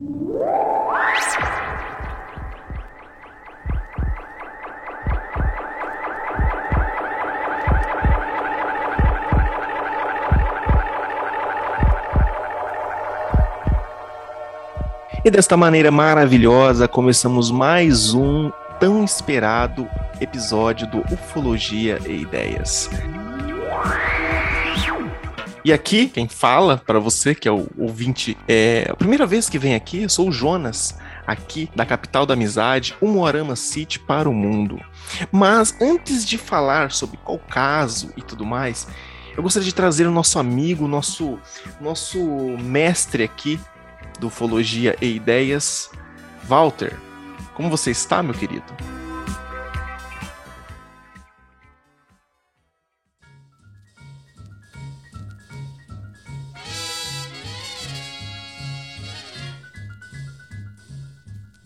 E desta maneira maravilhosa, começamos mais um tão esperado episódio do Ufologia e Ideias. E aqui, quem fala para você, que é o ouvinte, é a primeira vez que vem aqui, eu sou o Jonas, aqui da capital da amizade, o Moarama City para o mundo. Mas antes de falar sobre qual caso e tudo mais, eu gostaria de trazer o nosso amigo, nosso, nosso mestre aqui do Ufologia e Ideias, Walter. Como você está, meu querido?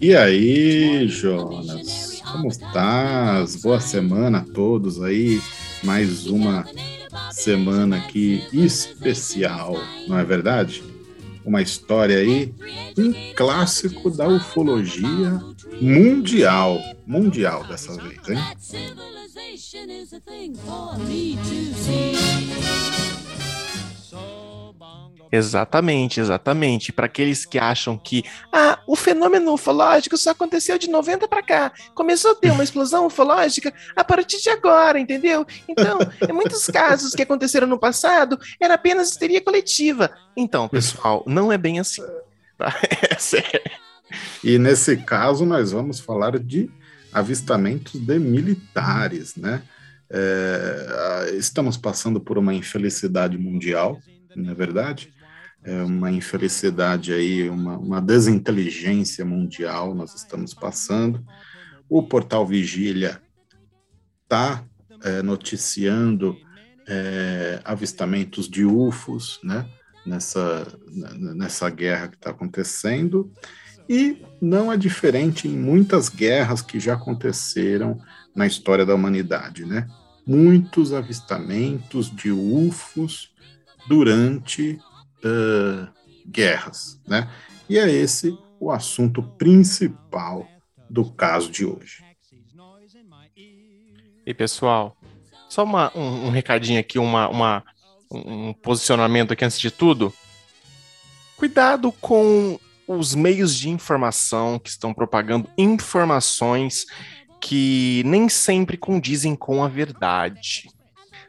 E aí, Jonas? Como estás? Boa semana a todos aí. Mais uma semana aqui especial, não é verdade? Uma história aí, um clássico da ufologia mundial. Mundial dessa vez, hein? Exatamente, exatamente. Para aqueles que acham que ah, o fenômeno ufológico só aconteceu de 90 para cá, começou a ter uma explosão ufológica a partir de agora, entendeu? Então, em muitos casos que aconteceram no passado, era apenas histeria coletiva. Então, pessoal, não é bem assim. Tá? É sério. E nesse caso, nós vamos falar de avistamentos de militares, né? É, estamos passando por uma infelicidade mundial, não é verdade? É uma infelicidade aí, uma, uma desinteligência mundial nós estamos passando. O portal Vigília está é, noticiando é, avistamentos de UFOs, né? Nessa, nessa guerra que está acontecendo, e não é diferente em muitas guerras que já aconteceram na história da humanidade, né? Muitos avistamentos de UFOs durante uh, guerras, né? E é esse o assunto principal do caso de hoje. E pessoal, só uma, um, um, recadinho aqui, uma, uma, um posicionamento aqui antes de tudo. Cuidado com os meios de informação que estão propagando informações que nem sempre condizem com a verdade.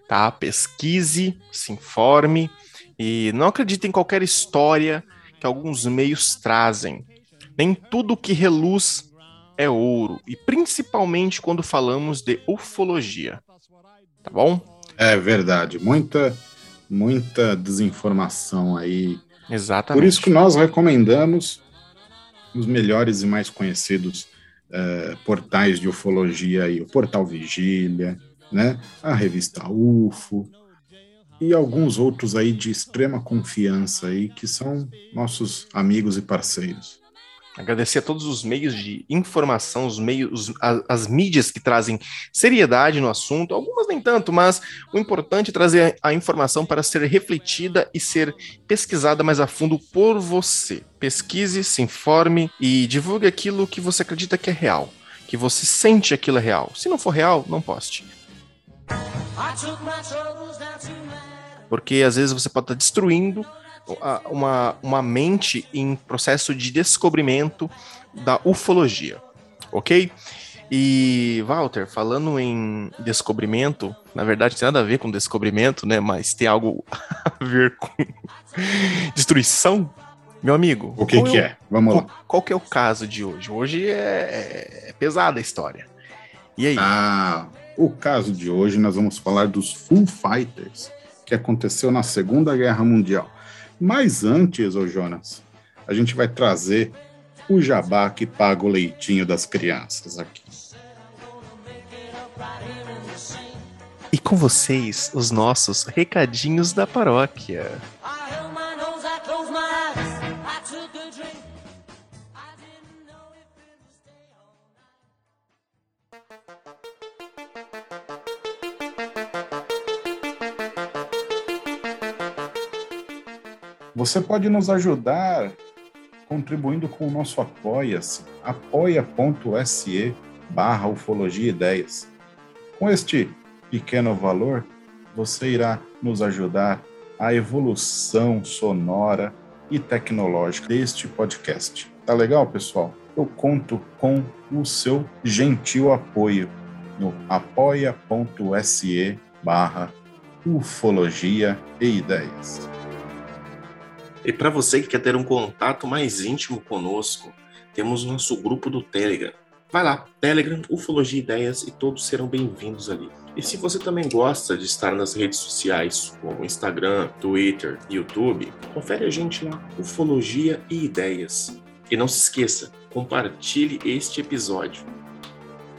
Tá? Pesquise, se informe e não acredite em qualquer história que alguns meios trazem. Nem tudo que reluz é ouro, e principalmente quando falamos de ufologia. Tá bom? É verdade, muita muita desinformação aí. Exatamente. Por isso que nós recomendamos os melhores e mais conhecidos uh, portais de ufologia aí, o Portal Vigília, né? A revista UFO, e alguns outros aí de extrema confiança aí, que são nossos amigos e parceiros. Agradecer a todos os meios de informação, os meios, as, as, mídias que trazem seriedade no assunto, algumas nem tanto, mas o importante é trazer a informação para ser refletida e ser pesquisada mais a fundo por você. Pesquise, se informe e divulgue aquilo que você acredita que é real, que você sente aquilo é real. Se não for real, não poste. Porque às vezes você pode estar destruindo uma, uma mente em processo de descobrimento da ufologia, ok? E, Walter, falando em descobrimento, na verdade tem nada a ver com descobrimento, né? Mas tem algo a ver com destruição. Meu amigo. O que, que é? é? Vamos qual, lá. Qual que é o caso de hoje? Hoje é, é pesada a história. E aí? Ah, o caso de hoje nós vamos falar dos Full Fighters, que aconteceu na Segunda Guerra Mundial. Mas antes, ô Jonas, a gente vai trazer o jabá que paga o leitinho das crianças aqui. E com vocês, os nossos recadinhos da paróquia. Você pode nos ajudar contribuindo com o nosso Apoia-se, apoia.se barra ufologia ideias. Com este pequeno valor, você irá nos ajudar a evolução sonora e tecnológica deste podcast. Tá legal, pessoal? Eu conto com o seu gentil apoio no apoia.se barra ufologia e ideias. E para você que quer ter um contato mais íntimo conosco, temos nosso grupo do Telegram. Vai lá, Telegram, Ufologia Ideias e todos serão bem-vindos ali. E se você também gosta de estar nas redes sociais, como Instagram, Twitter, YouTube, confere a gente lá, Ufologia e Ideias. E não se esqueça, compartilhe este episódio.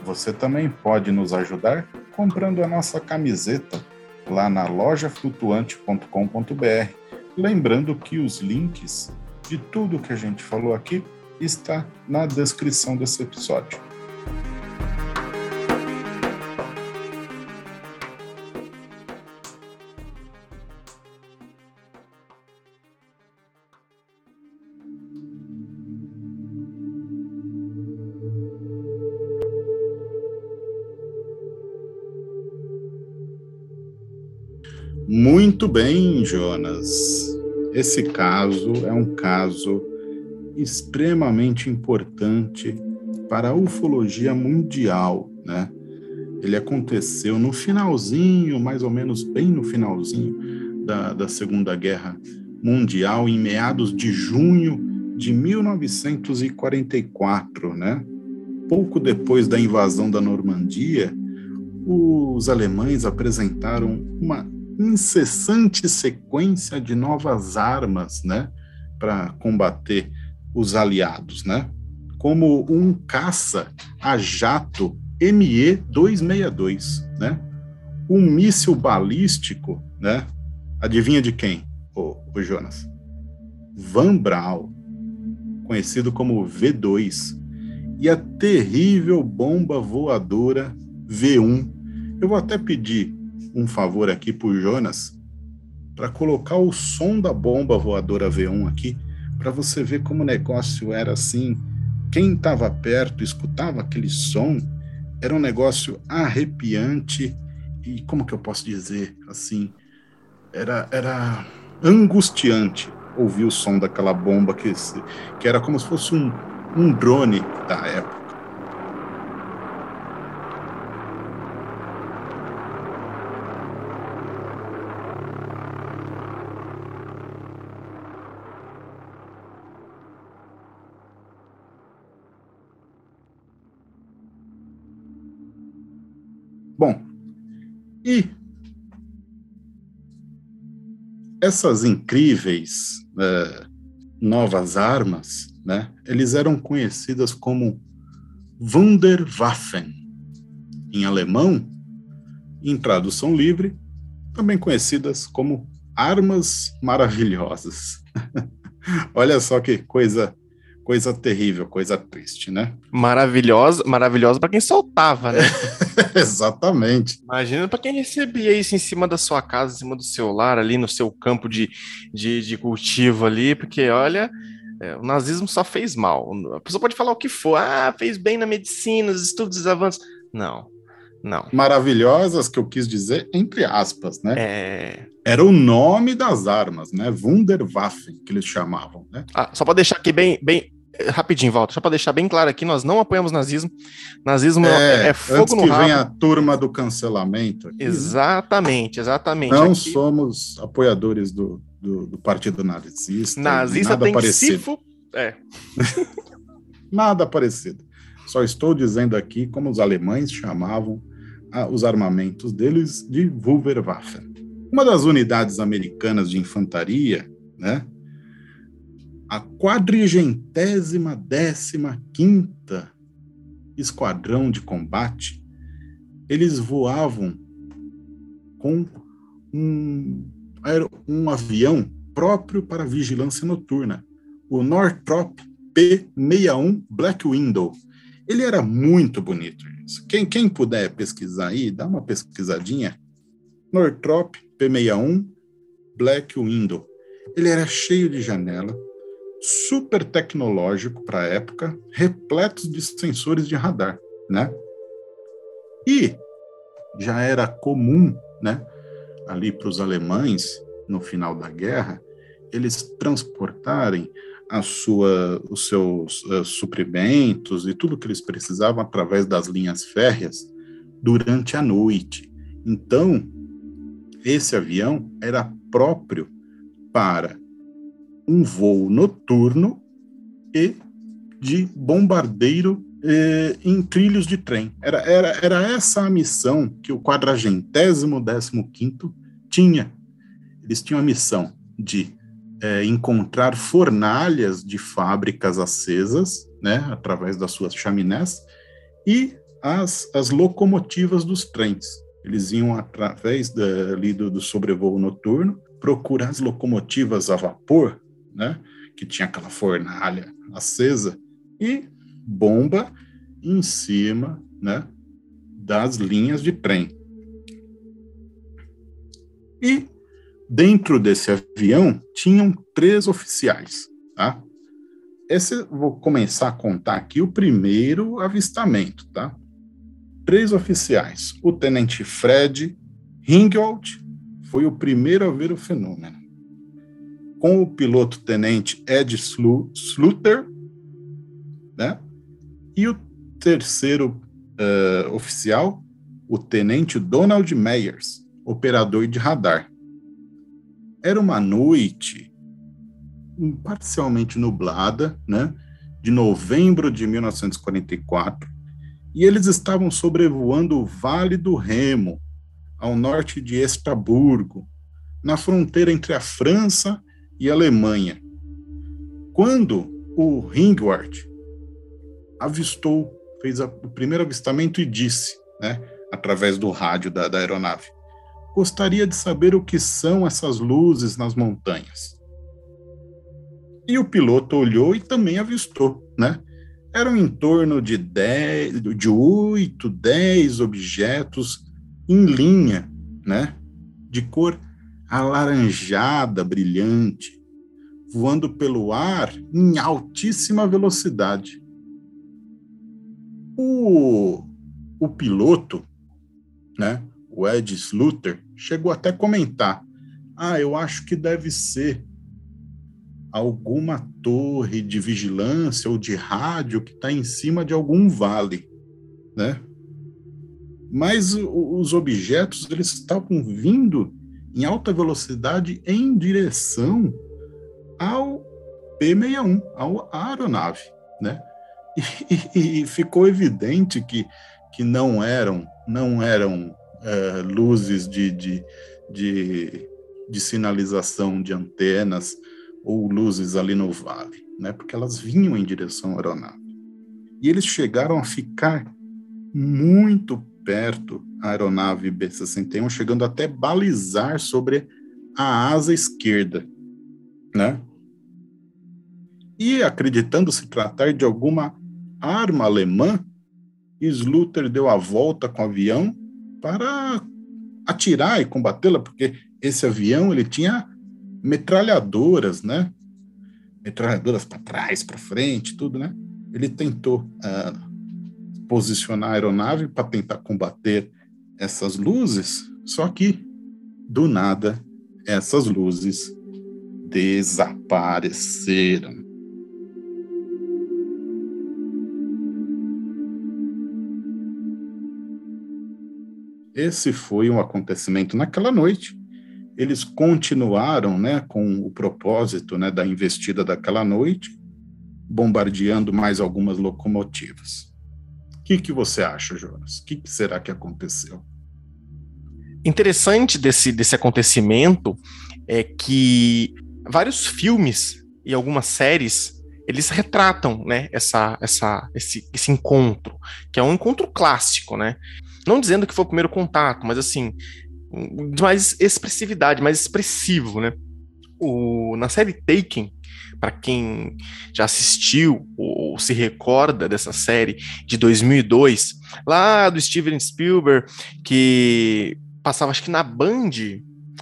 Você também pode nos ajudar comprando a nossa camiseta lá na lojaflutuante.com.br. Lembrando que os links de tudo que a gente falou aqui está na descrição desse episódio. Muito bem, Jonas. Esse caso é um caso extremamente importante para a ufologia mundial, né? Ele aconteceu no finalzinho, mais ou menos bem no finalzinho da, da Segunda Guerra Mundial, em meados de junho de 1944, né? Pouco depois da invasão da Normandia, os alemães apresentaram uma incessante sequência de novas armas, né, para combater os aliados, né? Como um caça a jato ME-262, né? Um míssil balístico, né? Adivinha de quem, o, Jonas? Van Braun, conhecido como V2, e a terrível bomba voadora V1. Eu vou até pedir um favor aqui por Jonas para colocar o som da bomba voadora V1 aqui para você ver como o negócio era assim. Quem estava perto escutava aquele som, era um negócio arrepiante e como que eu posso dizer assim, era era angustiante ouvir o som daquela bomba que, que era como se fosse um, um drone da época. Bom, e essas incríveis uh, novas armas, né, eles eram conhecidas como Wunderwaffen, em alemão, em tradução livre, também conhecidas como armas maravilhosas. Olha só que coisa coisa terrível, coisa triste, né? Maravilhosa, maravilhosa para quem soltava, né? Exatamente. Imagina para quem recebia isso em cima da sua casa, em cima do seu lar, ali no seu campo de, de, de cultivo ali, porque olha, é, o nazismo só fez mal. A pessoa pode falar o que for, ah, fez bem na medicina, os estudos avanços. Não, não. Maravilhosas, que eu quis dizer, entre aspas, né? É... Era o nome das armas, né? Wunderwaffen, que eles chamavam, né? Ah, só para deixar aqui bem, bem, rapidinho, volta, só para deixar bem claro aqui, nós não apoiamos nazismo. Nazismo é, é fogo antes no que rabo. vem a turma do cancelamento. Aqui, né? exatamente, exatamente. Não aqui... somos apoiadores do, do, do, partido nazista. Nazista nada tem parecido. É. nada parecido. Só estou dizendo aqui como os alemães chamavam a, os armamentos deles de Wunderwaffen. Uma das unidades americanas de infantaria, né, a quadrigentésima décima quinta esquadrão de combate, eles voavam com um, um avião próprio para vigilância noturna, o Northrop P-61 Black Window. Ele era muito bonito. Isso. Quem, quem puder pesquisar aí, dá uma pesquisadinha. Northrop P-61 Black Window. Ele era cheio de janela, super tecnológico para a época, repletos de sensores de radar, né? E já era comum, né, ali para os alemães no final da guerra, eles transportarem a sua, os seus uh, suprimentos e tudo que eles precisavam através das linhas férreas durante a noite. Então, esse avião era próprio para um voo noturno e de bombardeiro eh, em trilhos de trem. Era, era, era essa a missão que o quadragentésimo décimo quinto tinha. Eles tinham a missão de é, encontrar fornalhas de fábricas acesas, né, através das suas chaminés, e as, as locomotivas dos trens. Eles iam através da, ali do, do sobrevoo noturno procurar as locomotivas a vapor, né, que tinha aquela fornalha acesa, e bomba em cima né, das linhas de trem. E Dentro desse avião tinham três oficiais, tá? Esse vou começar a contar aqui o primeiro avistamento, tá? Três oficiais. O tenente Fred Ringgold foi o primeiro a ver o fenômeno. Com o piloto tenente Ed Sluter, né? E o terceiro uh, oficial, o tenente Donald Meyers, operador de radar. Era uma noite parcialmente nublada, né, de novembro de 1944, e eles estavam sobrevoando o Vale do Remo, ao norte de Estraburgo, na fronteira entre a França e Alemanha. Quando o Ringward avistou, fez a, o primeiro avistamento e disse, né, através do rádio da, da aeronave, gostaria de saber o que são essas luzes nas montanhas. E o piloto olhou e também avistou, né? Eram em torno de, dez, de 8, 10 objetos em linha, né? De cor alaranjada, brilhante, voando pelo ar em altíssima velocidade. O, o piloto, né? o Ed Sluter, chegou até a comentar: ah, eu acho que deve ser alguma torre de vigilância ou de rádio que está em cima de algum vale, né? Mas os objetos eles estavam vindo em alta velocidade em direção ao P-61, à aeronave, né? E, e, ficou evidente que, que não eram não eram é, luzes de, de, de, de, sinalização de antenas ou luzes ali no vale, né? Porque elas vinham em direção à aeronave. E eles chegaram a ficar muito perto da aeronave B-61, chegando até balizar sobre a asa esquerda, né? E acreditando se tratar de alguma arma alemã, Sluter deu a volta com o avião para atirar e combatê-la, porque esse avião ele tinha metralhadoras, né? Metralhadoras para trás, para frente, tudo, né? Ele tentou uh, posicionar a aeronave para tentar combater essas luzes, só que do nada essas luzes desapareceram. Esse foi um acontecimento naquela noite. Eles continuaram, né, com o propósito, né, da investida daquela noite, bombardeando mais algumas locomotivas. O que, que você acha, Jonas? O que, que será que aconteceu? Interessante desse, desse acontecimento é que vários filmes e algumas séries eles retratam né, essa, essa, esse, esse encontro, que é um encontro clássico, né? Não dizendo que foi o primeiro contato, mas assim, de mais expressividade, mais expressivo, né? O, na série Taken, para quem já assistiu ou se recorda dessa série de 2002, lá do Steven Spielberg, que passava acho que na Band,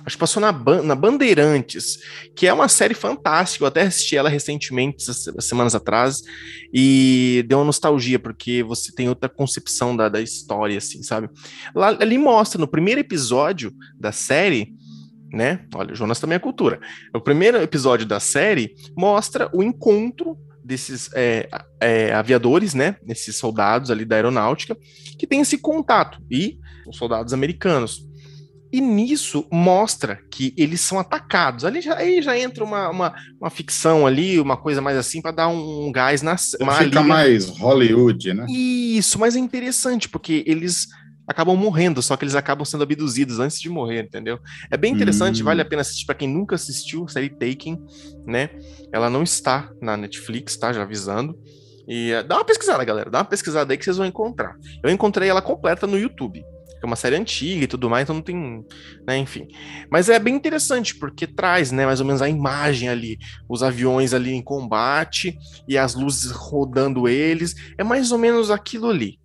Acho que passou na, na Bandeirantes, que é uma série fantástica. Eu até assisti ela recentemente, semanas atrás, e deu uma nostalgia, porque você tem outra concepção da, da história, assim, sabe? Lá, ali mostra, no primeiro episódio da série, né? Olha, Jonas também é cultura. O primeiro episódio da série mostra o encontro desses é, é, aviadores, né? Esses soldados ali da aeronáutica, que tem esse contato, e os soldados americanos. E nisso mostra que eles são atacados. Ali já, aí já entra uma, uma, uma ficção ali, uma coisa mais assim, para dar um, gás na. Fica liga. mais Hollywood, né? Isso, mas é interessante, porque eles acabam morrendo, só que eles acabam sendo abduzidos antes de morrer, entendeu? É bem interessante, hum. vale a pena assistir para quem nunca assistiu, a série Taken, né? Ela não está na Netflix, tá? Já avisando. E uh, dá uma pesquisada, galera, dá uma pesquisada aí que vocês vão encontrar. Eu encontrei ela completa no YouTube é uma série antiga e tudo mais, então não tem, né, enfim. Mas é bem interessante porque traz, né, mais ou menos a imagem ali, os aviões ali em combate e as luzes rodando eles, é mais ou menos aquilo ali.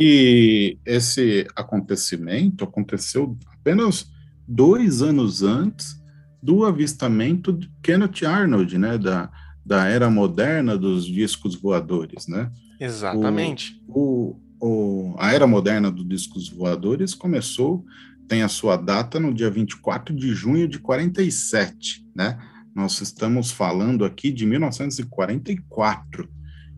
E esse acontecimento aconteceu apenas dois anos antes do avistamento de Kenneth Arnold, né, da, da era moderna dos discos voadores, né? Exatamente. O, o, o, a era moderna dos discos voadores começou, tem a sua data no dia 24 de junho de 47, né? Nós estamos falando aqui de 1944.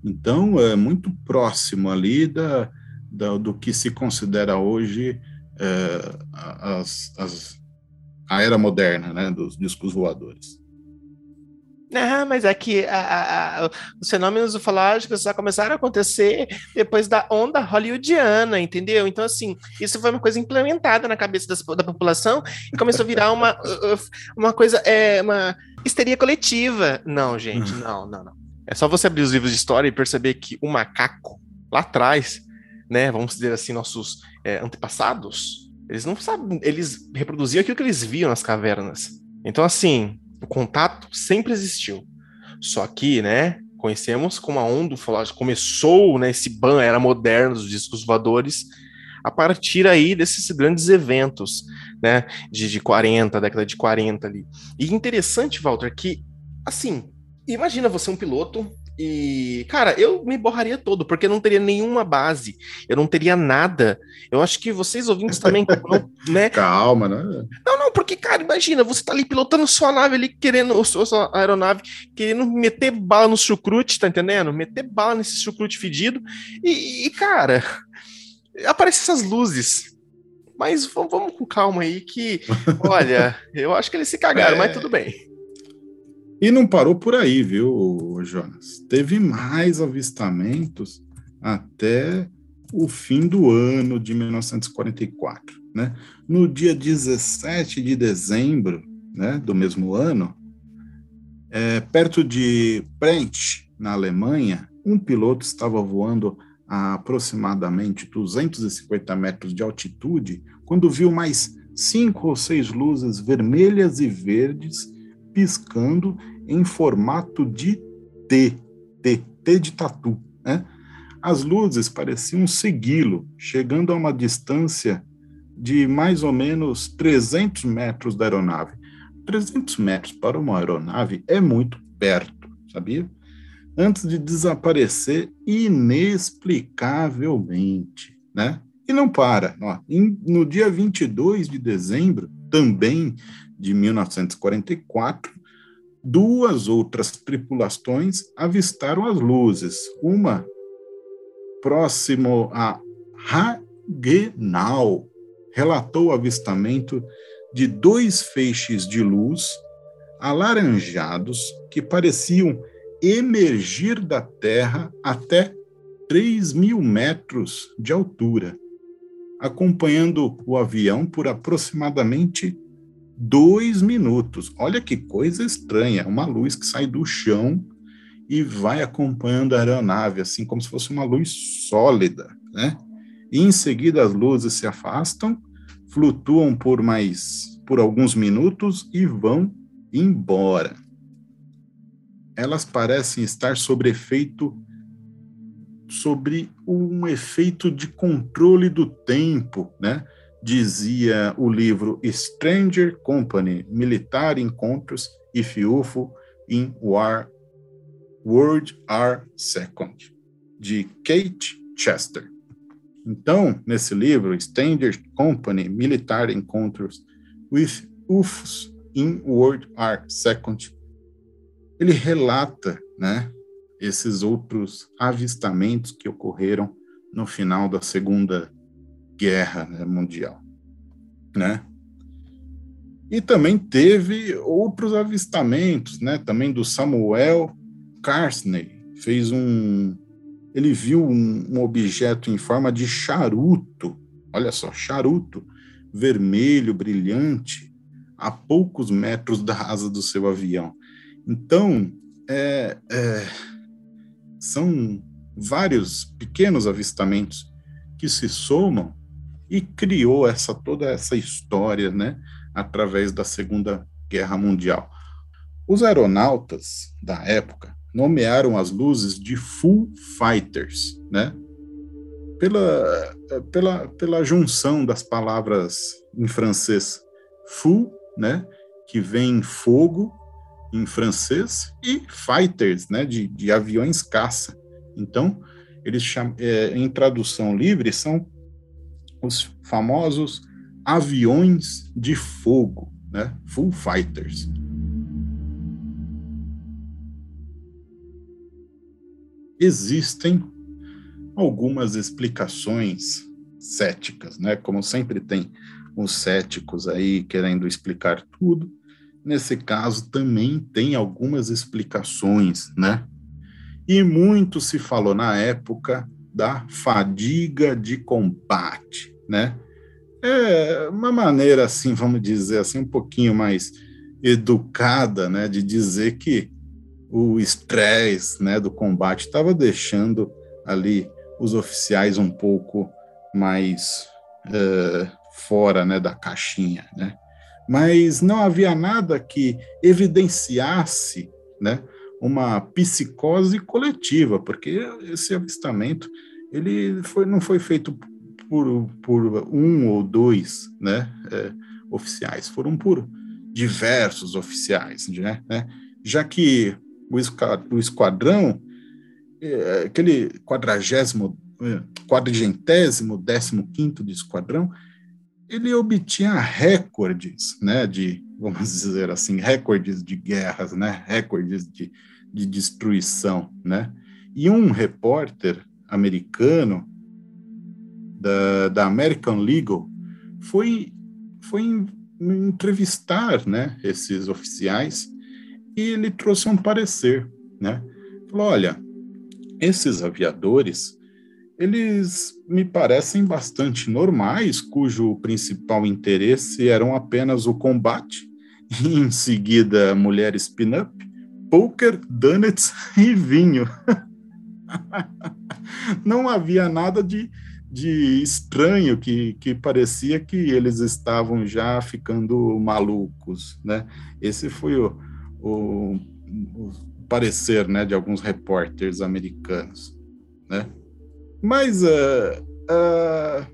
Então, é muito próximo ali da, da, do que se considera hoje é, as, as, a era moderna né, dos discos voadores. Ah, mas é que a, a, os fenômenos ufológicos só começaram a acontecer depois da onda hollywoodiana, entendeu? Então, assim, isso foi uma coisa implementada na cabeça das, da população e começou a virar uma, uma coisa, é, uma histeria coletiva. Não, gente, não, não, não. É só você abrir os livros de história e perceber que o macaco, lá atrás, né, vamos dizer assim, nossos é, antepassados, eles não sabem, eles reproduziam aquilo que eles viam nas cavernas. Então, assim, o contato sempre existiu. Só que, né, conhecemos como a onda ufológica começou, né, esse ban era moderno dos discos voadores, a partir aí desses grandes eventos, né, de, de 40, década de 40 ali. E interessante, Walter, que, assim, imagina você um piloto e, cara, eu me borraria todo, porque não teria nenhuma base, eu não teria nada. Eu acho que vocês ouvintes também, né? Calma, né? Não, não, porque, cara, imagina, você tá ali pilotando sua nave ali, querendo, sua aeronave, querendo meter bala no chucrute, tá entendendo? Meter bala nesse chucrute fedido. E, e cara, aparecem essas luzes. Mas vamos, vamos com calma aí, que, olha, eu acho que eles se cagaram, é... mas tudo bem. E não parou por aí, viu, Jonas? Teve mais avistamentos até o fim do ano de 1944. Né? No dia 17 de dezembro né, do mesmo ano, é, perto de Brent, na Alemanha, um piloto estava voando a aproximadamente 250 metros de altitude quando viu mais cinco ou seis luzes vermelhas e verdes piscando em formato de T, T, T de tatu. Né? As luzes pareciam segui-lo, chegando a uma distância de mais ou menos 300 metros da aeronave. 300 metros para uma aeronave é muito perto, sabia? Antes de desaparecer inexplicavelmente, né? E não para. Ó, no dia 22 de dezembro, também de 1944, duas outras tripulações avistaram as luzes. Uma próximo a Hagenau relatou o avistamento de dois feixes de luz alaranjados que pareciam emergir da Terra até 3 mil metros de altura, acompanhando o avião por aproximadamente dois minutos. Olha que coisa estranha, uma luz que sai do chão e vai acompanhando a aeronave, assim como se fosse uma luz sólida, né? E em seguida as luzes se afastam, flutuam por mais por alguns minutos e vão embora. Elas parecem estar sob efeito sobre um efeito de controle do tempo, né? Dizia o livro Stranger Company, Militar Encontros if UFO in War World War Second, de Kate Chester. Então, nesse livro, Stranger Company, Military Encounters with UFOs in World War Second, ele relata, né, esses outros avistamentos que ocorreram no final da Segunda Guerra né, Mundial, né? E também teve outros avistamentos, né? Também do Samuel Carstney fez um. Ele viu um, um objeto em forma de charuto, olha só, charuto, vermelho, brilhante, a poucos metros da asa do seu avião. Então, é, é, são vários pequenos avistamentos que se somam e criou essa toda essa história, né, através da Segunda Guerra Mundial. Os aeronautas da época nomearam as luzes de Full Fighters, né? Pela, pela, pela junção das palavras em francês full, né? Que vem fogo em francês, e fighters, né? De, de aviões caça. Então, eles chamam, é, em tradução livre, são os famosos aviões de fogo, né? Full fighters. existem algumas explicações céticas, né? Como sempre tem os céticos aí querendo explicar tudo. Nesse caso também tem algumas explicações, né? E muito se falou na época da fadiga de combate, né? É uma maneira assim, vamos dizer assim, um pouquinho mais educada, né, de dizer que o estresse né, do combate estava deixando ali os oficiais um pouco mais uh, fora né, da caixinha. Né? Mas não havia nada que evidenciasse né, uma psicose coletiva, porque esse avistamento ele foi, não foi feito por, por um ou dois né, é, oficiais, foram por diversos oficiais, né, né? já que o esquadrão, é, aquele quadragésimo, é, quadrigentésimo, décimo quinto de esquadrão, ele obtinha recordes, né, de, vamos dizer assim, recordes de guerras, né, recordes de, de destruição, né, e um repórter americano da, da American Legal foi, foi entrevistar, né, esses oficiais e ele trouxe um parecer, né? Falou, olha, esses aviadores, eles me parecem bastante normais, cujo principal interesse eram apenas o combate em seguida mulheres pin-up, poker, donuts e vinho. Não havia nada de, de estranho que, que parecia que eles estavam já ficando malucos, né? Esse foi o, o, o parecer, né, de alguns repórteres americanos, né? Mas uh, uh,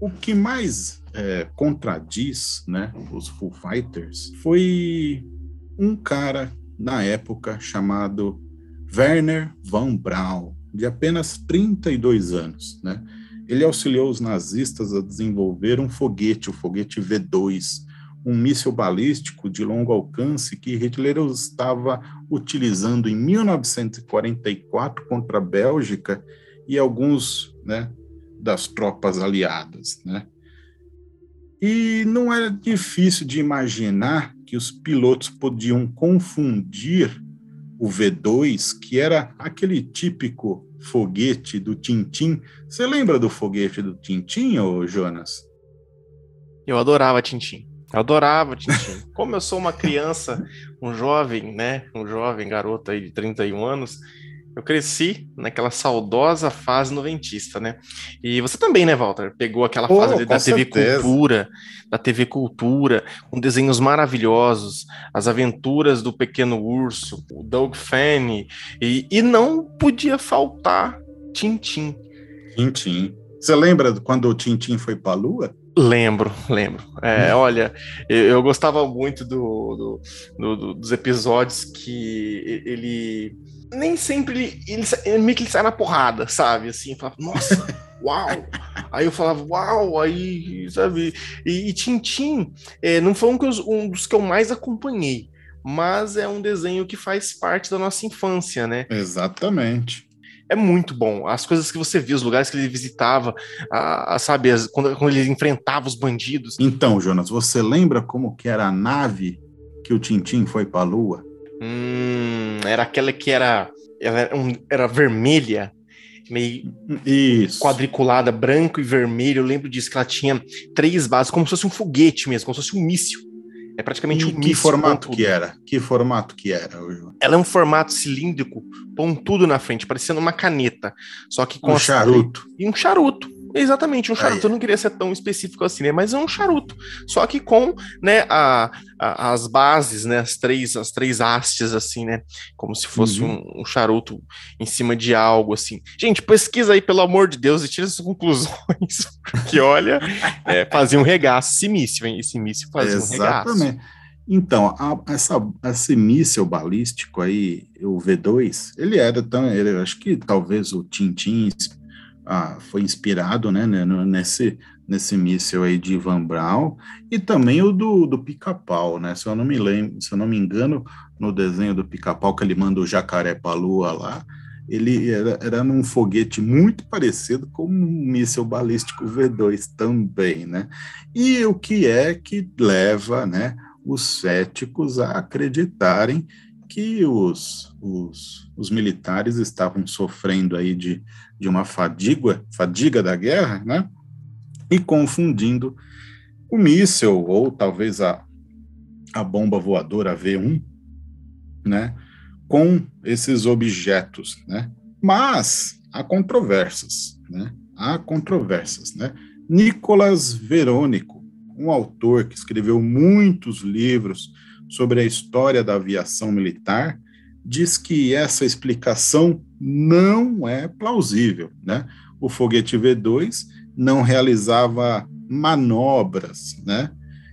o que mais uh, contradiz, né, os Foo Fighters foi um cara na época chamado Werner von Braun, de apenas 32 anos, né? Ele auxiliou os nazistas a desenvolver um foguete, o foguete V2, um míssil balístico de longo alcance que Hitler estava utilizando em 1944 contra a Bélgica e alguns né, das tropas aliadas. Né? E não era difícil de imaginar que os pilotos podiam confundir o V2, que era aquele típico foguete do Tintim. Você lembra do foguete do Tintim, ô Jonas? Eu adorava Tintim. Eu adorava Tintim. Como eu sou uma criança, um jovem, né? Um jovem garoto aí de 31 anos, eu cresci naquela saudosa fase noventista, né? E você também, né, Walter? Pegou aquela Pô, fase da TV certeza. Cultura, da TV Cultura, com desenhos maravilhosos, as aventuras do Pequeno Urso, o Doug Funny, e, e não podia faltar Tintim. Tintim. Você lembra quando o Tintim foi para a Lua? Lembro, lembro. É, olha, eu, eu gostava muito do, do- do- dos episódios que ele nem sempre ele, ele, ele meio que ele sai na porrada, sabe? Assim, eu falava, nossa, uau! Aí eu falava, uau, aí, sabe? E, e Tintim é, não foi um, que eu- um dos que eu mais acompanhei, mas é um desenho que faz parte da nossa infância, né? Exatamente. É muito bom. As coisas que você via, os lugares que ele visitava, a, a- sabe, as- quando, quando ele enfrentava os bandidos. Então, Jonas, você lembra como que era a nave que o Tintim foi para a Lua? Hum, era aquela que era, ela era, um- era vermelha, meio Isso. quadriculada, branco e vermelho. Eu lembro disso, que ela tinha três bases, como se fosse um foguete mesmo, como se fosse um míssil. É praticamente E um que míssil. formato pontudo. que era? Que formato que era? Ela é um formato cilíndrico, pontudo na frente, parecendo uma caneta. Só que com Um charuto. E um charuto. Exatamente, um charuto. Aí. Eu não queria ser tão específico assim, né? Mas é um charuto. Só que com né, a, a- as bases, né? As três, as três hastes, assim, né? Como se fosse Uhum. um, um charuto em cima de algo, assim. Gente, pesquisa aí, pelo amor de Deus, e tira essas conclusões. Porque, olha, é, fazia um regaço. Míssil, hein? Esse míssil fazia um regaço. Exatamente. Então, a- essa, esse míssil balístico aí, o V2, ele era tão. Ele, acho que talvez o Tintin ah, foi inspirado né, né, nesse, nesse míssil aí de Van Braun e também o do, do pica-pau, né? Se eu não me lembro, se eu não me engano, no desenho do pica-pau que ele manda o jacaré para a lua lá, ele era, era num foguete muito parecido com um míssil balístico V2 também, né? E o que é que leva, né, os céticos a acreditarem que os, os, os militares estavam sofrendo aí de, de uma fadiga, fadiga da guerra, né? E confundindo o míssil, ou talvez a, a bomba voadora V1, né? Com esses objetos, né? Mas há controvérsias, né? Há controvérsias, né? Nicolas Verônico, um autor que escreveu muitos livros sobre a história da aviação militar, diz que essa explicação não é plausível, né? O foguete V2 não realizava manobras, né?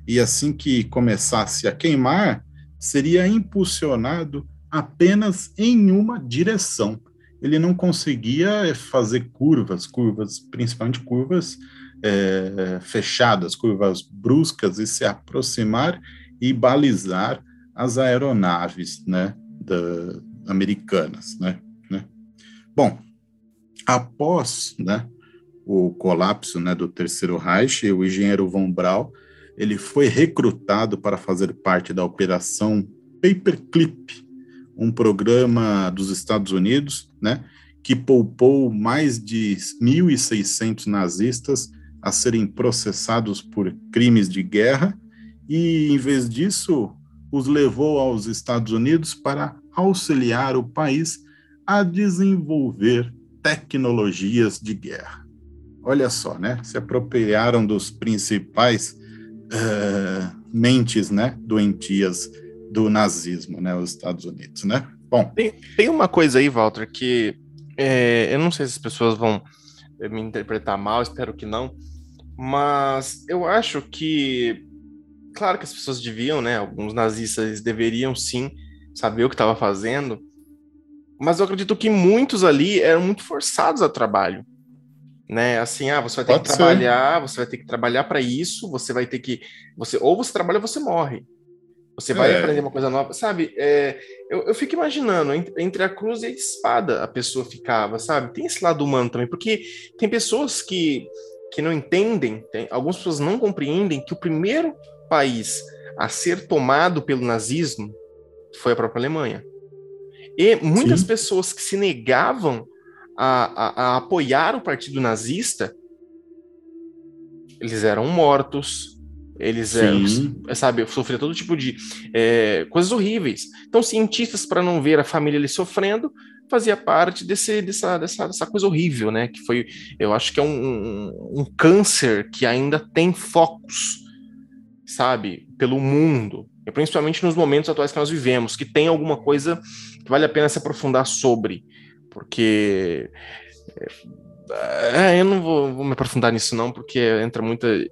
E assim que começasse a queimar, seria impulsionado apenas em uma direção. Ele não conseguia fazer curvas, curvas, principalmente curvas é, fechadas, curvas bruscas, e se aproximar e balizar as aeronaves né, da, americanas. Né, né. Bom, após né, o colapso né, do Terceiro Reich, o engenheiro von Braun ele foi recrutado para fazer parte da Operação Paperclip, um programa dos Estados Unidos, né, que poupou mais de 1.600 nazistas a serem processados por crimes de guerra, e em vez disso, os levou aos Estados Unidos para auxiliar o país a desenvolver tecnologias de guerra. Olha só, né? Se apropriaram dos principais uh, mentes, né, doentias do nazismo, né, os Estados Unidos, né? Bom, tem, tem uma coisa aí, Walter, que é, eu não sei se as pessoas vão me interpretar mal, espero que não, mas eu acho que, claro que as pessoas deviam, né? Alguns nazistas deveriam sim saber o que estava fazendo, mas eu acredito que muitos ali eram muito forçados ao trabalho. Né, assim, ah, você vai ter Pode que ser. trabalhar, você vai ter que trabalhar para isso, você vai ter que, você ou você trabalha ou você morre. Você vai é. aprender uma coisa nova, sabe? É, eu, eu fico imaginando, entre a cruz e a espada a pessoa ficava, sabe? Tem esse lado humano também, porque tem pessoas que, que não entendem, tem, algumas pessoas não compreendem que o primeiro país a ser tomado pelo nazismo foi a própria Alemanha. E muitas Sim. pessoas que se negavam a, a, a apoiar o partido nazista, eles eram mortos, eles, é, sabe, sofriam todo tipo de é, coisas horríveis. Então, cientistas, para não ver a família ali sofrendo, fazia parte desse, dessa, dessa, dessa coisa horrível, né? Que foi, eu acho que é um, um, um câncer que ainda tem focos, sabe, pelo mundo, e principalmente nos momentos atuais que nós vivemos, que tem alguma coisa que vale a pena se aprofundar sobre, porque é, eu não vou, vou, me aprofundar nisso, não, porque entra muitas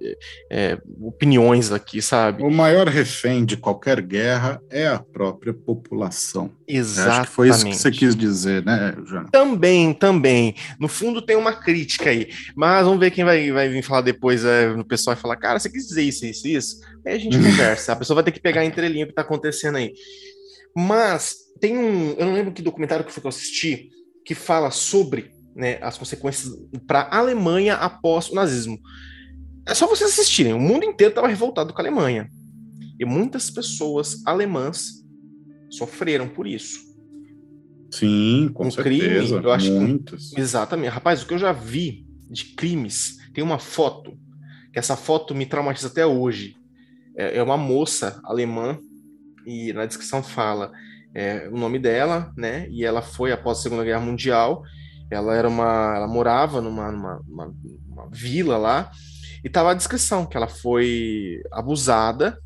é, opiniões aqui, sabe? O maior refém de qualquer guerra é a própria população. Exatamente. Acho que foi isso que você quis dizer, né, Joana? Também, também. No fundo tem uma crítica aí, mas vamos ver quem vai, vai vir falar depois é, no pessoal e falar, cara, você quis dizer isso, isso, isso. Aí a gente conversa. A pessoa vai ter que pegar a entrelinha o que tá acontecendo aí. Mas tem um, eu não lembro que documentário que foi que eu assisti, que fala sobre né, as consequências para a Alemanha após o nazismo. É só vocês assistirem, o mundo inteiro estava revoltado com a Alemanha. E muitas pessoas alemãs sofreram por isso. Sim, com um certeza. Crime, eu acho muitas. Que, exatamente. Rapaz, o que eu já vi de crimes, tem uma foto, que essa foto me traumatiza até hoje. É, é uma moça alemã, e na descrição fala é, o nome dela, né? E ela foi após a Segunda Guerra Mundial ela era uma. Ela morava numa, numa uma, uma vila lá, e tava a descrição que ela foi abusada,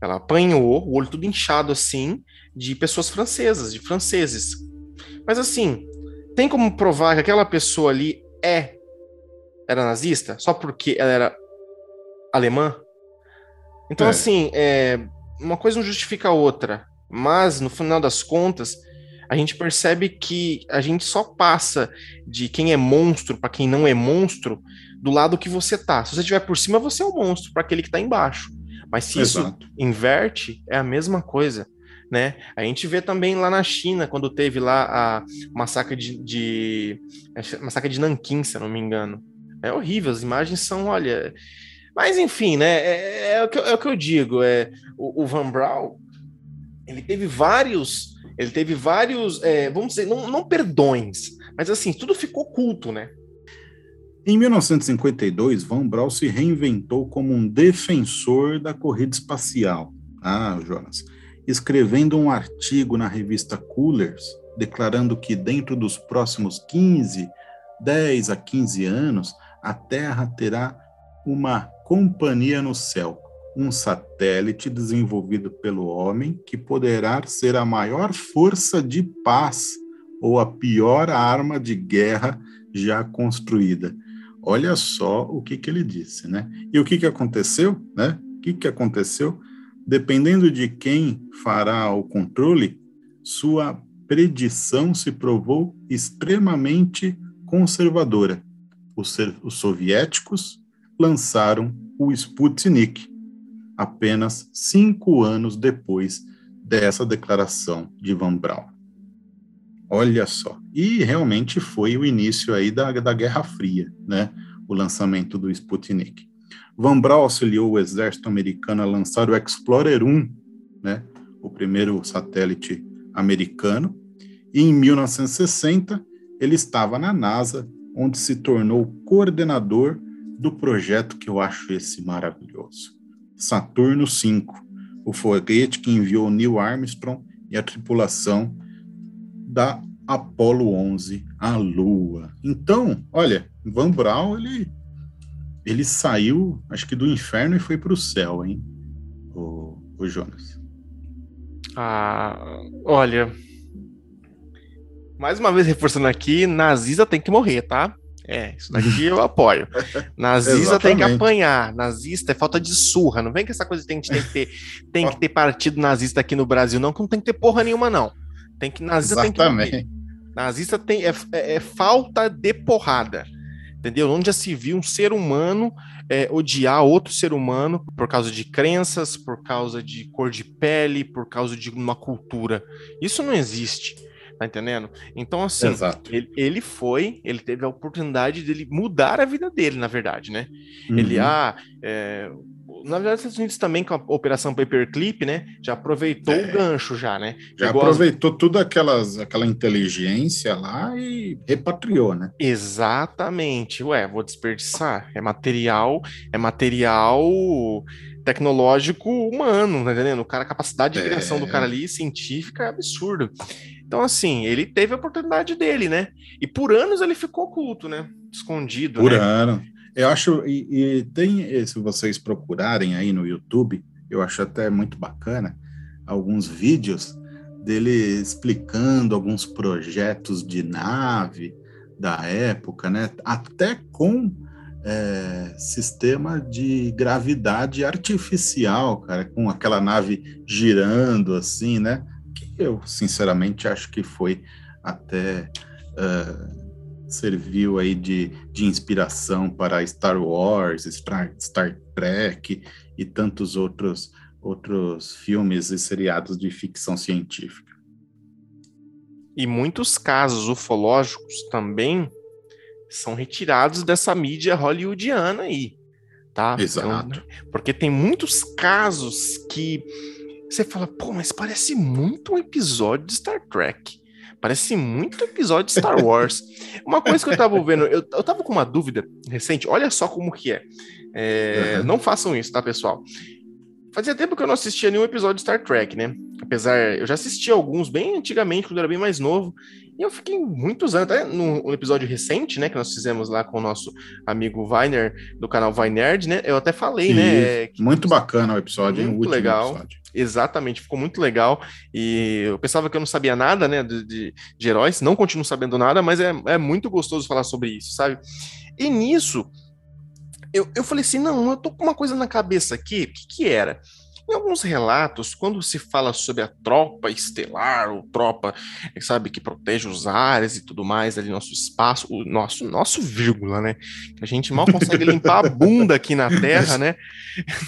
ela apanhou, o olho tudo inchado assim, de pessoas francesas, de franceses. Mas assim, tem como provar que aquela pessoa ali é era nazista só porque ela era alemã? Então, é. assim, é, uma coisa não justifica a outra. Mas, no final das contas, a gente percebe que a gente só passa de quem é monstro para quem não é monstro do lado que você tá. Se você estiver por cima, você é o um monstro para aquele que está embaixo. Mas se Exato. isso inverte, é a mesma coisa. Né? A gente vê também lá na China, quando teve lá a massacre de, de massacre de Nanquim, se eu não me engano. É horrível, as imagens são, olha. Mas enfim, né? É, é, o, que, é o, que, eu digo. É, o, o Van Braun, ele teve vários ele teve vários, é, vamos dizer, não, não perdões, mas assim, tudo ficou oculto, né? Em 1952, Van Braun se reinventou como um defensor da corrida espacial. Ah, Jonas. Escrevendo um artigo na revista Coolers, declarando que dentro dos próximos 15, 10 a 15 anos, a Terra terá uma companhia no céu, um satélite desenvolvido pelo homem que poderá ser a maior força de paz ou a pior arma de guerra já construída. Olha só o que, que ele disse, né? E o que, que aconteceu, né? O que, que aconteceu? Dependendo de quem fará o controle, sua predição se provou extremamente conservadora. Os, os soviéticos lançaram o Sputnik, apenas cinco anos depois dessa declaração de Van Braun. Olha só. E realmente foi o início aí da, da Guerra Fria, né? O lançamento do Sputnik. Van Braun auxiliou o exército americano a lançar o Explorer 1, né? O primeiro satélite americano. E em 1960, ele estava na NASA, onde se tornou coordenador do projeto que eu acho esse maravilhoso. Saturno V, o foguete que enviou Neil Armstrong e a tripulação da Apollo 11 à Lua. Então, olha, Van Braun, ele, ele saiu, acho que do inferno e foi para o céu, hein, o, o Jonas. Ah, olha, mais uma vez reforçando aqui, nazista tem que morrer, tá? É, isso daqui eu apoio. Nazista tem que apanhar. Nazista é falta de surra. Não vem com essa coisa que tem, tem que ter, tem que ter partido nazista aqui no Brasil, não, que não tem que ter porra nenhuma, não. Tem que nazista Exatamente. tem que Nazista tem é, é, é, falta de porrada. Entendeu? Onde já se viu um ser humano é, odiar outro ser humano por causa de crenças, por causa de cor de pele, por causa de uma cultura. Isso não existe. Tá entendendo? Então, assim, ele, ele, foi, ele teve a oportunidade dele mudar a vida dele, na verdade, né? Uhum. Ele, ah, é, na verdade, os Estados Unidos também com a operação Paperclip, né? Já aproveitou é. o gancho já, né? Já Pegou aproveitou as... toda aquelas, aquela inteligência lá e repatriou, né? Exatamente. Ué, vou desperdiçar. É material, é material tecnológico humano, tá entendendo? O cara, a capacidade de criação é. do cara ali, científica, é absurdo. Então, assim, ele teve a oportunidade dele, né? E por anos ele ficou oculto, né? Escondido. Por né? ano. Eu acho, e, e, tem, se vocês procurarem aí no YouTube, eu acho até muito bacana alguns vídeos dele explicando alguns projetos de nave da época, né? Até com é, sistema de gravidade artificial, cara, com aquela nave girando assim, né? eu sinceramente acho que foi até uh, serviu aí de, de inspiração para Star Wars, Star, Star Trek e tantos outros outros filmes e seriados de ficção científica. E muitos casos ufológicos também são retirados dessa mídia hollywoodiana aí, tá? Exato. Então, porque tem muitos casos que você fala, pô, mas parece muito um episódio de Star Trek. Parece muito episódio de Star Wars. uma coisa que eu tava vendo, eu, eu tava com uma dúvida recente, olha só como que é. é uhum. Não façam isso, tá, pessoal? Fazia tempo que eu não assistia nenhum episódio de Star Trek, né? Apesar, eu já assisti alguns bem antigamente, quando eu era bem mais novo. E eu fiquei muitos anos, até no episódio recente, né, que nós fizemos lá com o nosso amigo Viner, do canal Vinerd, né? Eu até falei, né? Que, muito bacana o episódio, muito legal. Episódio. Exatamente, ficou muito legal. E eu pensava que eu não sabia nada, né, de, de, de heróis, não continuo sabendo nada, mas é, é muito gostoso falar sobre isso, sabe? E nisso, eu, eu falei assim: não, eu tô com uma coisa na cabeça aqui, o que, que era? Em alguns relatos, quando se fala sobre a tropa estelar, ou tropa, sabe, que protege os ares e tudo mais, ali nosso espaço, o nosso, nosso vírgula, né? Que a gente mal consegue limpar a bunda aqui na Terra, né?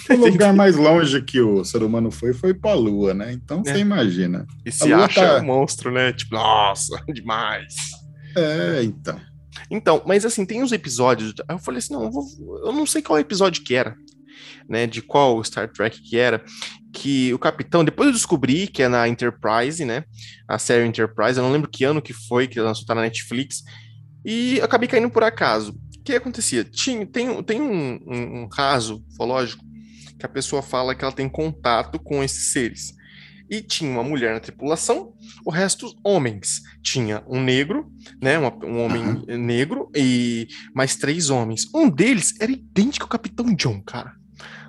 O lugar mais longe que o ser humano foi foi para a Lua, né? Então é. você imagina. E se acha tá... um monstro, né? Tipo, nossa, demais. É, então. Então, mas assim, tem uns episódios. Eu falei assim: não, eu, vou, eu não sei qual episódio que era né, de qual Star Trek que era, que o capitão, depois eu descobri que é na Enterprise, né, a série Enterprise, eu não lembro que ano que foi que lançou, tá na Netflix, e acabei caindo por acaso. O que acontecia? Tinha, tem tem um, um, um caso ufológico que a pessoa fala que ela tem contato com esses seres. E tinha uma mulher na tripulação, o resto homens. Tinha um negro, né? Um, um homem uhum. negro e mais três homens. Um deles era idêntico ao Capitão John, cara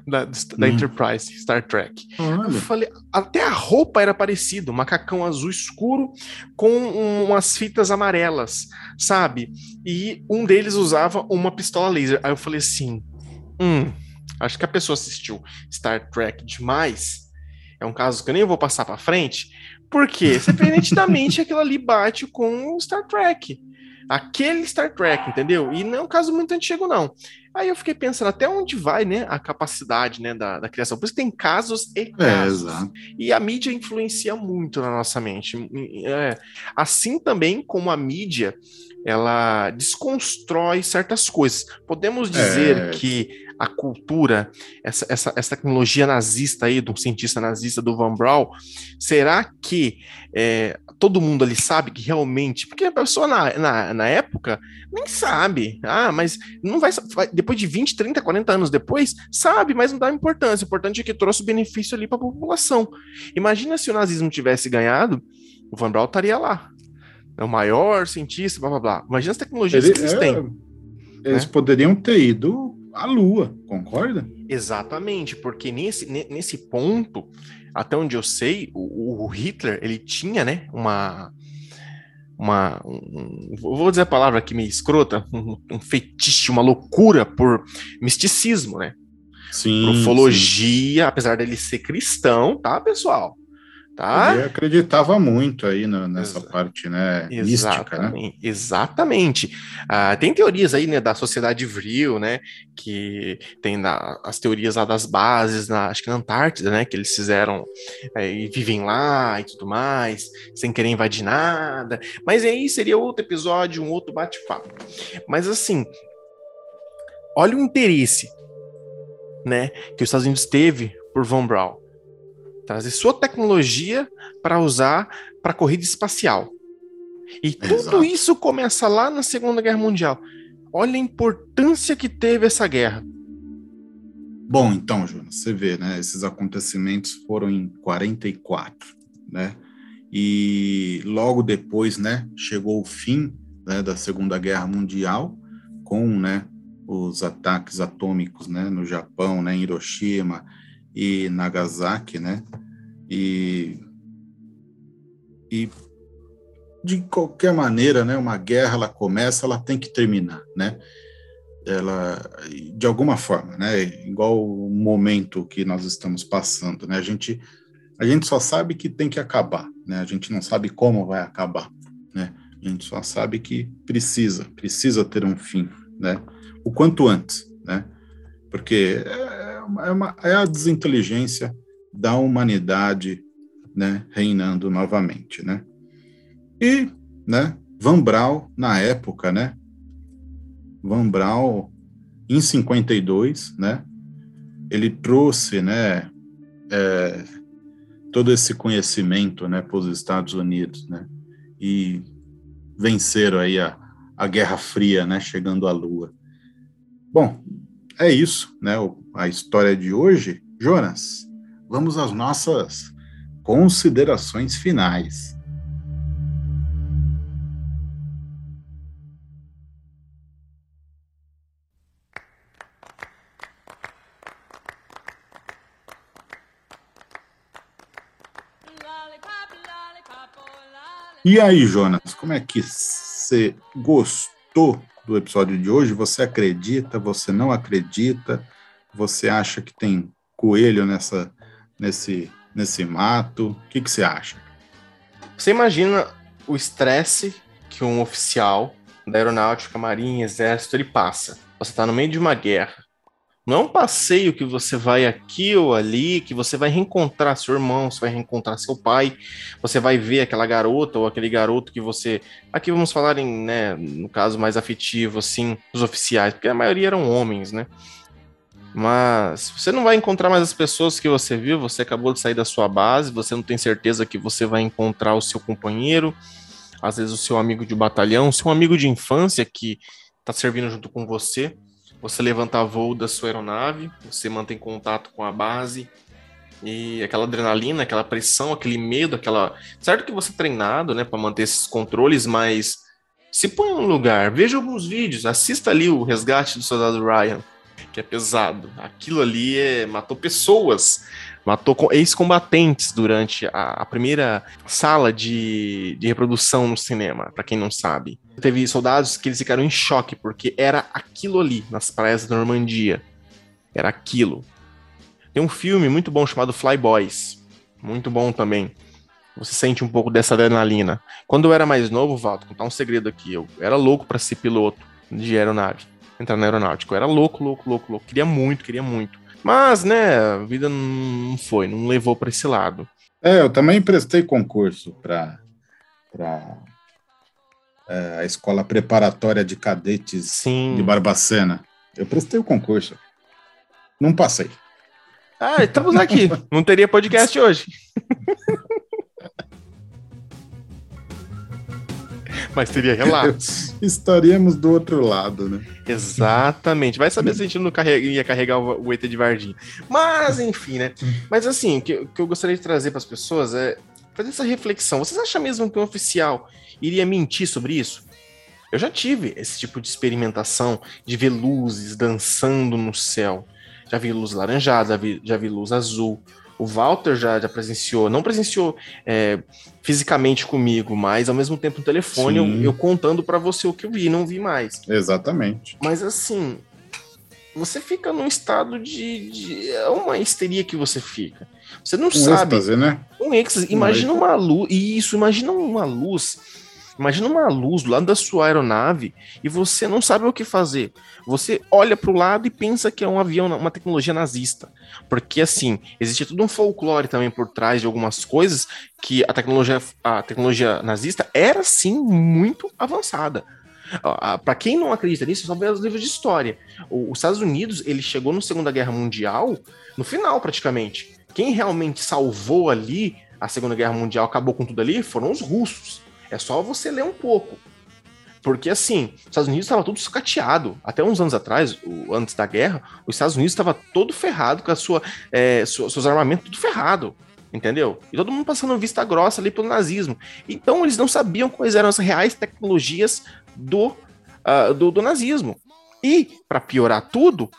da, da hum. Enterprise, Star Trek. Eu falei, até a roupa era parecida, um macacão azul escuro com umas fitas amarelas, sabe? E um deles usava uma pistola laser. Aí eu falei assim, hum, acho que a pessoa assistiu Star Trek demais. É um caso que eu nem vou passar para frente, porque nitidamente aquilo ali bate com Star Trek aquele Star Trek, entendeu? E não é um caso muito antigo, não. Aí eu fiquei pensando até onde vai, né, a capacidade, né, da, da criação. Por isso tem casos e é, casos. É, e a mídia influencia muito na nossa mente. É, assim também como a mídia, ela desconstrói certas coisas. Podemos dizer é. que a cultura, essa, essa, essa tecnologia nazista aí, do cientista nazista do Van Braun, será que é, todo mundo ali sabe que realmente, porque a pessoa na, na, na época nem sabe, ah, mas não vai, depois de 20, 30, 40 anos depois, sabe, mas não dá importância. O importante é que trouxe benefício ali para a população. Imagina se o nazismo tivesse ganhado, o Van Braun estaria lá. É o maior cientista, blá blá blá. Imagina as tecnologias Ele, que eles é, têm. Eles né? poderiam ter ido à Lua, concorda? Exatamente, porque nesse, nesse ponto até onde eu sei, o, o Hitler, ele tinha, né, uma, uma um, vou dizer a palavra aqui meio escrota, um, um feitiço, uma loucura por misticismo, né? Sim. Ufologia, sim. apesar dele ser cristão, tá, pessoal? Tá? Ele acreditava muito aí no, nessa Exa parte, né? Mística, né? Exatamente. Ah, tem teorias aí, né, da sociedade vril, né? Que tem na, as teorias lá das bases, na, acho que na Antártida, né? Que eles fizeram é, e vivem lá e tudo mais, sem querer invadir nada. Mas aí seria outro episódio, um outro bate-papo. Mas assim, olha o interesse, né? Que os Estados Unidos teve por Von Braun trazer sua tecnologia para usar para corrida espacial. E tudo Exato. isso começa lá na Segunda Guerra Mundial. Olha a importância que teve essa guerra. Bom, então, Jonas, você vê, né? Esses acontecimentos foram em 44, né? E logo depois, né, chegou o fim né, da Segunda Guerra Mundial com, né, os ataques atômicos, né, no Japão, né, em Hiroshima, e Nagasaki, né? E, e de qualquer maneira, né, uma guerra ela começa, ela tem que terminar, né? Ela de alguma forma, né? Igual o momento que nós estamos passando, né? A gente a gente só sabe que tem que acabar, né? A gente não sabe como vai acabar, né? A gente só sabe que precisa, precisa ter um fim, né? O quanto antes, né? Porque é, é, uma, é a desinteligência da humanidade né, reinando novamente. Né? E né, Van Braun, na época, né, Van Braun, em 52, né, ele trouxe né, é, todo esse conhecimento né, para os Estados Unidos, né, e venceram aí a, a Guerra Fria, né, chegando à Lua. Bom, é isso, né? A história de hoje. Jonas, vamos às nossas considerações finais. E aí, Jonas, como é que você gostou do episódio de hoje. Você acredita, você não acredita, você acha que tem coelho nessa, nesse, nesse mato? O que, que você acha? Você imagina o estresse que um oficial da aeronáutica, marinha, exército, ele passa. Você está no meio de uma guerra. Não é um passeio que você vai aqui ou ali, que você vai reencontrar seu irmão, você vai reencontrar seu pai, você vai ver aquela garota ou aquele garoto que você. Aqui vamos falar em, né, no caso mais afetivo, assim, dos oficiais, porque a maioria eram homens, né? Mas você não vai encontrar mais as pessoas que você viu, você acabou de sair da sua base, você não tem certeza que você vai encontrar o seu companheiro, às vezes o seu amigo de batalhão, o seu amigo de infância que está servindo junto com você você levanta voo da sua aeronave, você mantém contato com a base e aquela adrenalina, aquela pressão, aquele medo, aquela. Certo que você é treinado, né, para manter esses controles, mas se põe no lugar, veja alguns vídeos, assista ali o resgate do soldado Ryan, que é pesado. Aquilo ali é, matou pessoas matou ex-combatentes durante a, a, primeira sala de, de reprodução no cinema, para quem não sabe. Teve soldados que eles ficaram em choque, porque era aquilo ali, nas praias da Normandia. Era aquilo. Tem um filme muito bom chamado Fly Boys, muito bom também. Você sente um pouco dessa adrenalina. Quando eu era mais novo, Valdo, contar um segredo aqui, eu era louco para ser piloto de aeronave, entrar na aeronáutica. Eu era louco, louco, louco, louco. Queria muito, queria muito. Mas, né, a vida não foi, não levou para esse lado. É, eu também prestei concurso para é, a Escola Preparatória de Cadetes Sim. de Barbacena. Eu prestei o concurso. Não passei. Ah, estamos aqui. não teria podcast hoje. Mas teria relatos. Estaríamos do outro lado, né? Exatamente. Vai saber se a gente não carrega, ia carregar o, ET de Varginha. Mas, enfim, né? Mas assim, o que, o que eu gostaria de trazer para as pessoas é fazer essa reflexão. Vocês acham mesmo que um oficial iria mentir sobre isso? Eu já tive esse tipo de experimentação de ver luzes dançando no céu. Já vi luz laranjada, já vi, já vi luz azul. O Walter já, já presenciou, não presenciou é, fisicamente comigo, mas ao mesmo tempo no telefone eu, eu, contando para você o que eu vi, não vi mais. Exatamente. Mas assim, você fica num estado de, de, é uma histeria que você fica. Você não um sabe. Êxtase, né? Um êxtase. Imagina uma luz. Isso, imagina uma luz. Imagina uma luz lado da sua aeronave e você não sabe o que fazer. Você olha para o lado e pensa que é um avião, uma tecnologia nazista. Porque, assim, existe todo um folclore também por trás de algumas coisas que a tecnologia, a tecnologia nazista era, sim, muito avançada. Para quem não acredita nisso, só vê os livros de história. Os Estados Unidos, ele chegou na Segunda Guerra Mundial no final, praticamente. Quem realmente salvou ali a Segunda Guerra Mundial, acabou com tudo ali, foram os russos. É só você ler um pouco. Porque assim, os Estados Unidos estava tudo sucateado. Até uns anos atrás, o, antes da guerra, os Estados Unidos estava todo ferrado com a sua, é, sua, seus armamentos tudo ferrado. Entendeu? E todo mundo passando vista grossa ali pelo nazismo. Então eles não sabiam quais eram as reais tecnologias do, uh, do, do, nazismo. E, para piorar tudo,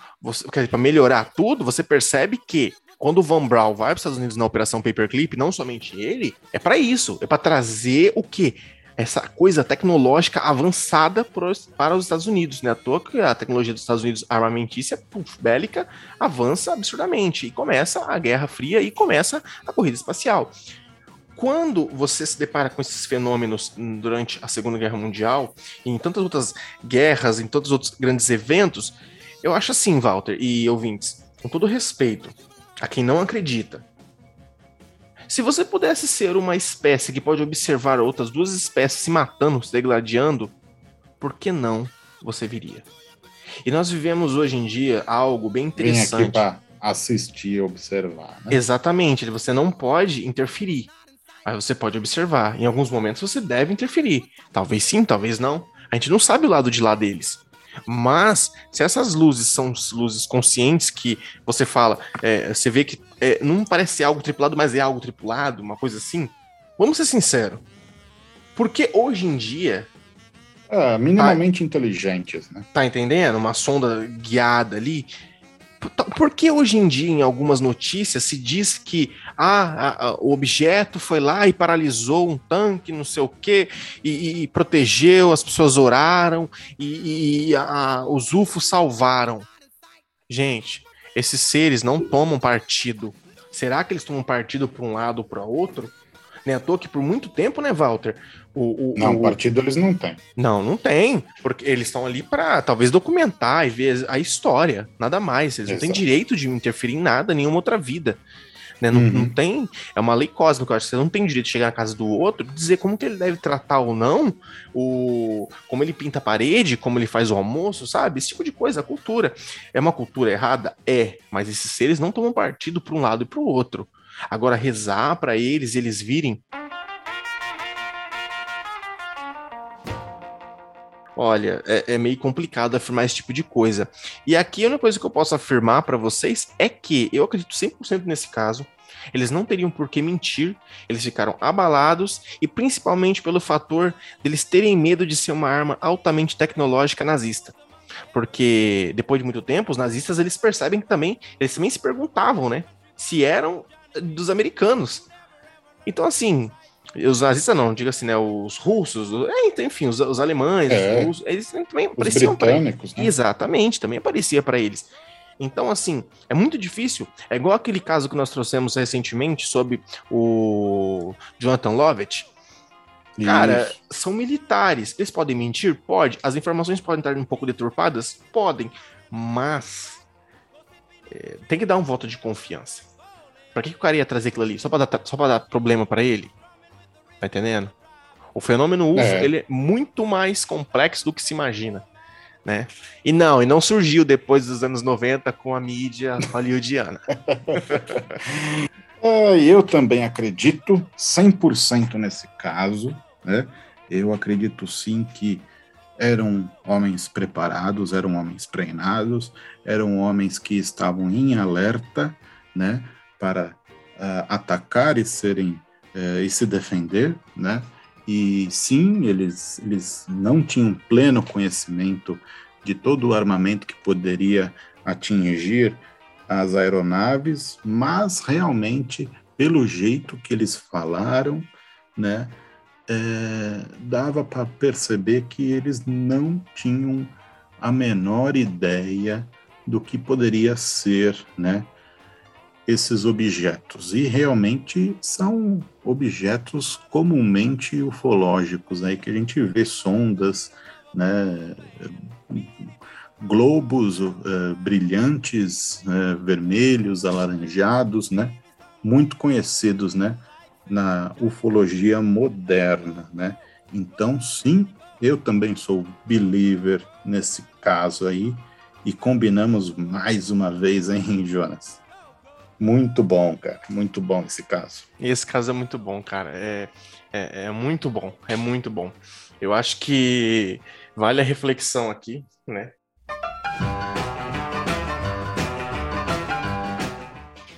para melhorar tudo, você percebe que quando o Van Braun vai para os Estados Unidos na Operação Paperclip, não somente ele, é para isso, é para trazer o quê? Essa coisa tecnológica avançada para os Estados Unidos, né? À toa que a tecnologia dos Estados Unidos armamentícia, puf, bélica, avança absurdamente e começa a Guerra Fria e começa a corrida espacial. Quando você se depara com esses fenômenos durante a Segunda Guerra Mundial, em tantas outras guerras, em todos os outros grandes eventos, eu acho assim, Walter e ouvintes, com todo respeito, a quem não acredita. Se você pudesse ser uma espécie que pode observar outras duas espécies se matando, se degladiando, por que não você viria? E nós vivemos hoje em dia algo bem interessante. Vem aqui para assistir e observar. Né? Exatamente, você não pode interferir. Aí você pode observar. Em alguns momentos você deve interferir. Talvez sim, talvez não. A gente não sabe o lado de lá deles. Mas, se essas luzes são luzes conscientes que você fala, é, você vê que é, não parece algo tripulado, mas é algo tripulado, uma coisa assim. Vamos ser sinceros. Porque hoje em dia. É, minimamente tá, inteligentes, né? Tá entendendo? Uma sonda guiada ali. Por que hoje em dia, em algumas notícias, se diz que ah, a, a, o objeto foi lá e paralisou um tanque, não sei o quê, e, e protegeu, as pessoas oraram, e, e a, os UFOs salvaram? Gente, esses seres não tomam partido. Será que eles tomam partido para um lado ou para outro? Nem à toa que por muito tempo, né, Walter? O, o, não, o... partido eles não têm. Não, não tem. Porque eles estão ali para talvez documentar e ver a história, nada mais. Eles Exato. não têm direito de interferir em nada, nenhuma outra vida. Né? Não, uhum. não tem. É uma lei cósmica. Eu acho que você não tem direito de chegar na casa do outro dizer como que ele deve tratar ou não, o, como ele pinta a parede, como ele faz o almoço, sabe? Esse tipo de coisa, a cultura. É uma cultura errada? É, mas esses seres não tomam partido para um lado e para o outro. Agora, rezar para eles eles virem. Olha, é, é, meio complicado afirmar esse tipo de coisa. E aqui a única coisa que eu posso afirmar para vocês é que eu acredito 100% nesse caso. Eles não teriam por que mentir, eles ficaram abalados e principalmente pelo fator deles terem medo de ser uma arma altamente tecnológica nazista. Porque depois de muito tempo, os nazistas eles percebem que também, eles também se perguntavam, né, se eram dos americanos. Então, assim, os nazistas não, diga assim, né? Os russos, é, então, enfim, os, os alemães, é, os russos, eles também apareciam para eles. Né? Exatamente, também aparecia para eles. Então, assim, é muito difícil. É igual aquele caso que nós trouxemos recentemente sobre o Jonathan Lovett. Cara, Isso. são militares. Eles podem mentir? Pode. As informações podem estar um pouco deturpadas? Podem. Mas é, tem que dar um voto de confiança. Pra que, que o cara ia trazer aquilo ali? Só pra dar, só pra dar problema para ele? Tá entendendo? O fenômeno UFO, é. ele é muito mais complexo do que se imagina. Né? E não, e não surgiu depois dos anos 90 com a mídia hollywoodiana. é, eu também acredito 100% nesse caso, né? Eu acredito sim que eram homens preparados, eram homens treinados, eram homens que estavam em alerta, né, para uh, atacar e serem uh, e se defender, né? E sim, eles, eles não tinham pleno conhecimento de todo o armamento que poderia atingir as aeronaves, mas realmente, pelo jeito que eles falaram, né, é, dava para perceber que eles não tinham a menor ideia do que poderia ser, né, esses objetos. E realmente são objetos comumente ufológicos, aí que a gente vê sondas, né, globos uh, brilhantes, uh, vermelhos, alaranjados, né, muito conhecidos, né, na ufologia moderna, né. Então, sim, eu também sou believer nesse caso aí e combinamos mais uma vez, hein, Jonas? Muito bom, cara. Muito bom esse caso. Esse caso é muito bom, cara. É, é, é, muito bom. É muito bom. Eu acho que vale a reflexão aqui, né?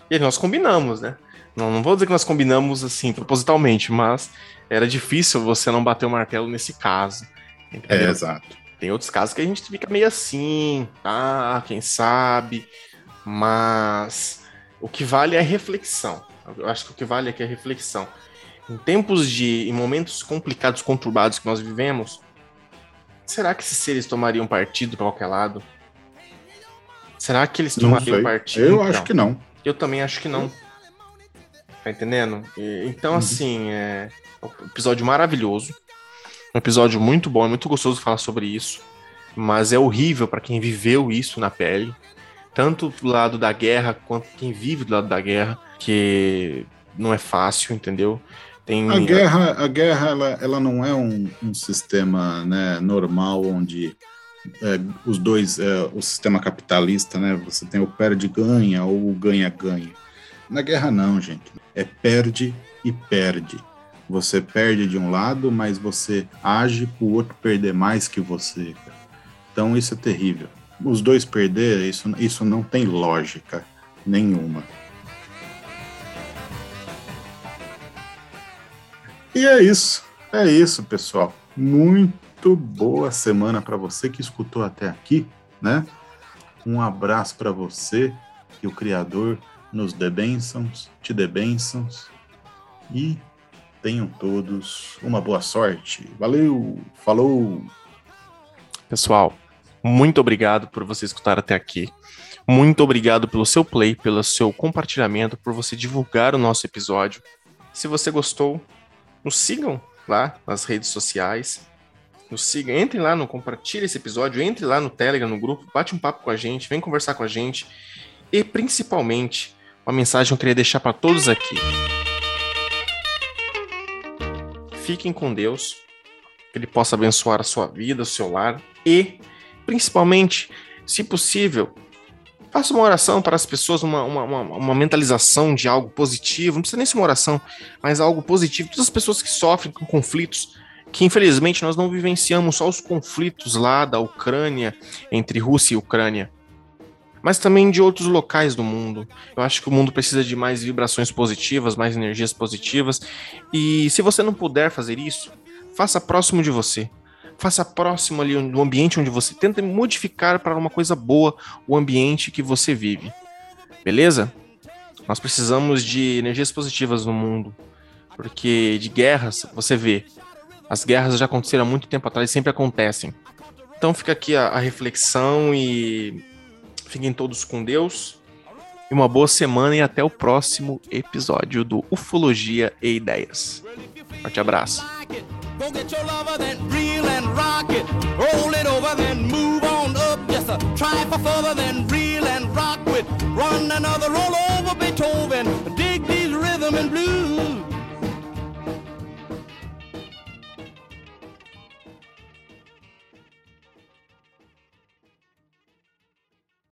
E nós combinamos, né? Não, não vou dizer que nós combinamos assim propositalmente, mas era difícil você não bater o martelo nesse caso. Entendeu? É, exato. Tem outros casos que a gente fica meio assim, ah, quem sabe, mas o que vale é a reflexão. Eu acho que o que vale aqui é a reflexão. Em tempos de, em momentos complicados, conturbados que nós vivemos, será que esses seres tomariam partido para qualquer lado? Será que eles tomariam partido? Eu então, acho que não. Eu também acho que não. Tá entendendo? então, uhum. assim, é um episódio maravilhoso. Um episódio muito bom, é muito gostoso falar sobre isso. Mas é horrível para quem viveu isso na pele tanto do lado da guerra quanto quem vive do lado da guerra, que não é fácil, entendeu? Tem... A guerra, a guerra ela, ela não é um, um sistema né, normal onde é, os dois, é, o sistema capitalista, né? Você tem o perde-ganha ou o ganha-ganha. Na guerra não, gente. É perde e perde. Você perde de um lado, mas você age para o outro perder mais que você. Então isso é terrível os dois perder, isso, isso não tem lógica nenhuma. E é isso, é isso, pessoal. Muito boa semana para você que escutou até aqui, né? Um abraço para você, que o Criador nos dê bênçãos, te dê bênçãos e tenham todos uma boa sorte. Valeu, falou! Pessoal, muito obrigado por você escutar até aqui. Muito obrigado pelo seu play, pelo seu compartilhamento, por você divulgar o nosso episódio. Se você gostou, nos sigam lá nas redes sociais. Nos sigam, entrem lá no compartilhe esse episódio, entre lá no Telegram, no grupo, bate um papo com a gente, vem conversar com a gente. E principalmente, uma mensagem que eu queria deixar para todos aqui. Fiquem com Deus, que Ele possa abençoar a sua vida, o seu lar e principalmente, se possível, faça uma oração para as pessoas, uma, uma, uma, uma, mentalização de algo positivo, não precisa nem ser uma oração, mas algo positivo. Todas as pessoas que sofrem com conflitos, que infelizmente nós não vivenciamos só os conflitos lá da Ucrânia, entre Rússia e Ucrânia, mas também de outros locais do mundo. Eu acho que o mundo precisa de mais vibrações positivas, mais energias positivas, e se você não puder fazer isso, faça próximo de você faça próximo ali do ambiente onde você tenta modificar para uma coisa boa o ambiente que você vive. Beleza? Nós precisamos de energias positivas no mundo, porque de guerras, você vê, as guerras já aconteceram há muito tempo atrás e sempre acontecem. Então fica aqui a, a reflexão e fiquem todos com Deus. E uma boa semana e até o próximo episódio do Ufologia e Ideias. Forte abraço. Go get your lover, then reel and rock it. Roll it over, then move on up. Just a try for further, then reel and rock with. Run another roll over Beethoven. Dig these rhythm and blues.